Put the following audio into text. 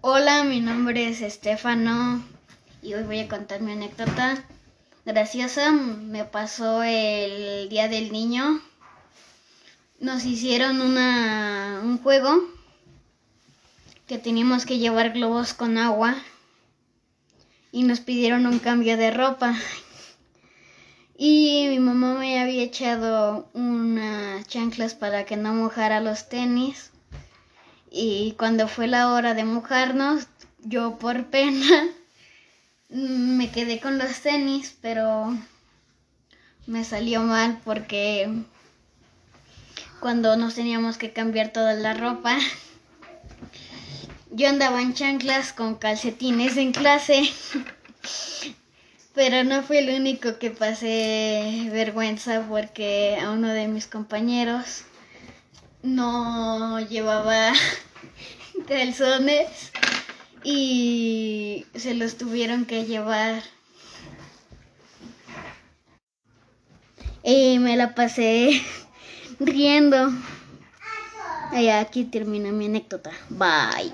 Hola, mi nombre es Estefano y hoy voy a contar mi anécdota graciosa. Me pasó el Día del Niño. Nos hicieron una, un juego que teníamos que llevar globos con agua y nos pidieron un cambio de ropa. Y mi mamá me había echado unas chanclas para que no mojara los tenis. Y cuando fue la hora de mojarnos, yo por pena me quedé con los tenis, pero me salió mal porque cuando nos teníamos que cambiar toda la ropa, yo andaba en chanclas con calcetines en clase, pero no fue el único que pasé vergüenza porque a uno de mis compañeros no llevaba calzones y se los tuvieron que llevar. Y me la pasé riendo. Y aquí termina mi anécdota. Bye.